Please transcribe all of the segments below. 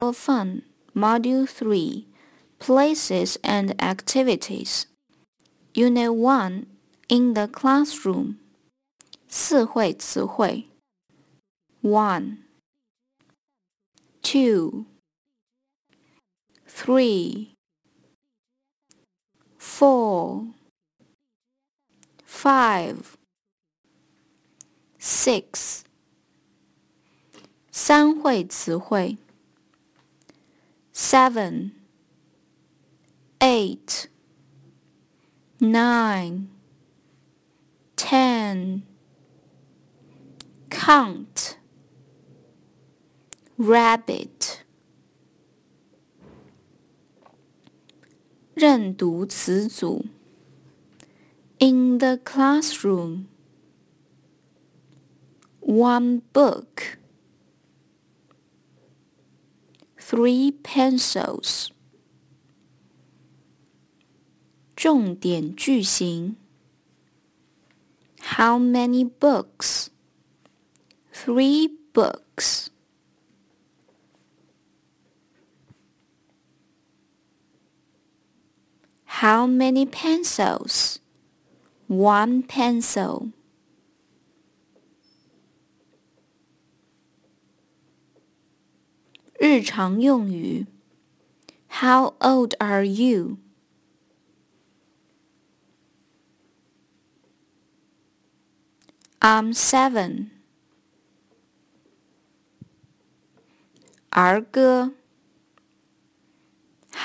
For Fun, Module 3 Places and Activities. Unit 1 In the Classroom. 四会词汇 1 2 3 4 5 6三会词汇 seven, eight, nine, ten. Count, rabbit. 认读词组 In the classroom. One book. three pencils. 重点句型 How many books? Three books. How many pencils? One pencil. 日常用语。How old are you? I'm seven. 儿歌。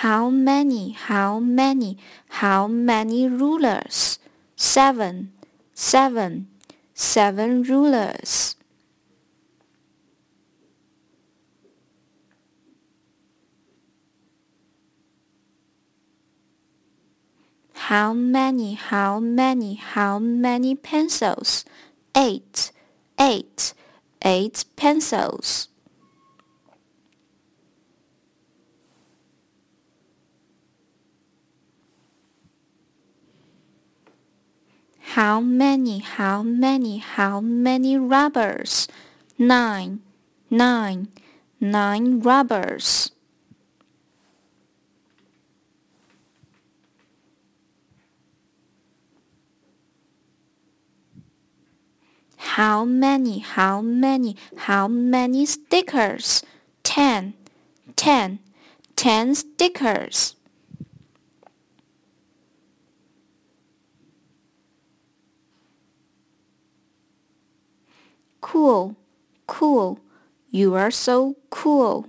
How many? How many? How many rulers? Seven. Seven. Seven rulers. How many, how many, how many pencils? Eight, eight, eight pencils. How many, how many, how many rubbers? Nine, nine, nine rubbers. How many, how many, how many stickers? Ten, ten, ten stickers. Cool, cool, you are so cool.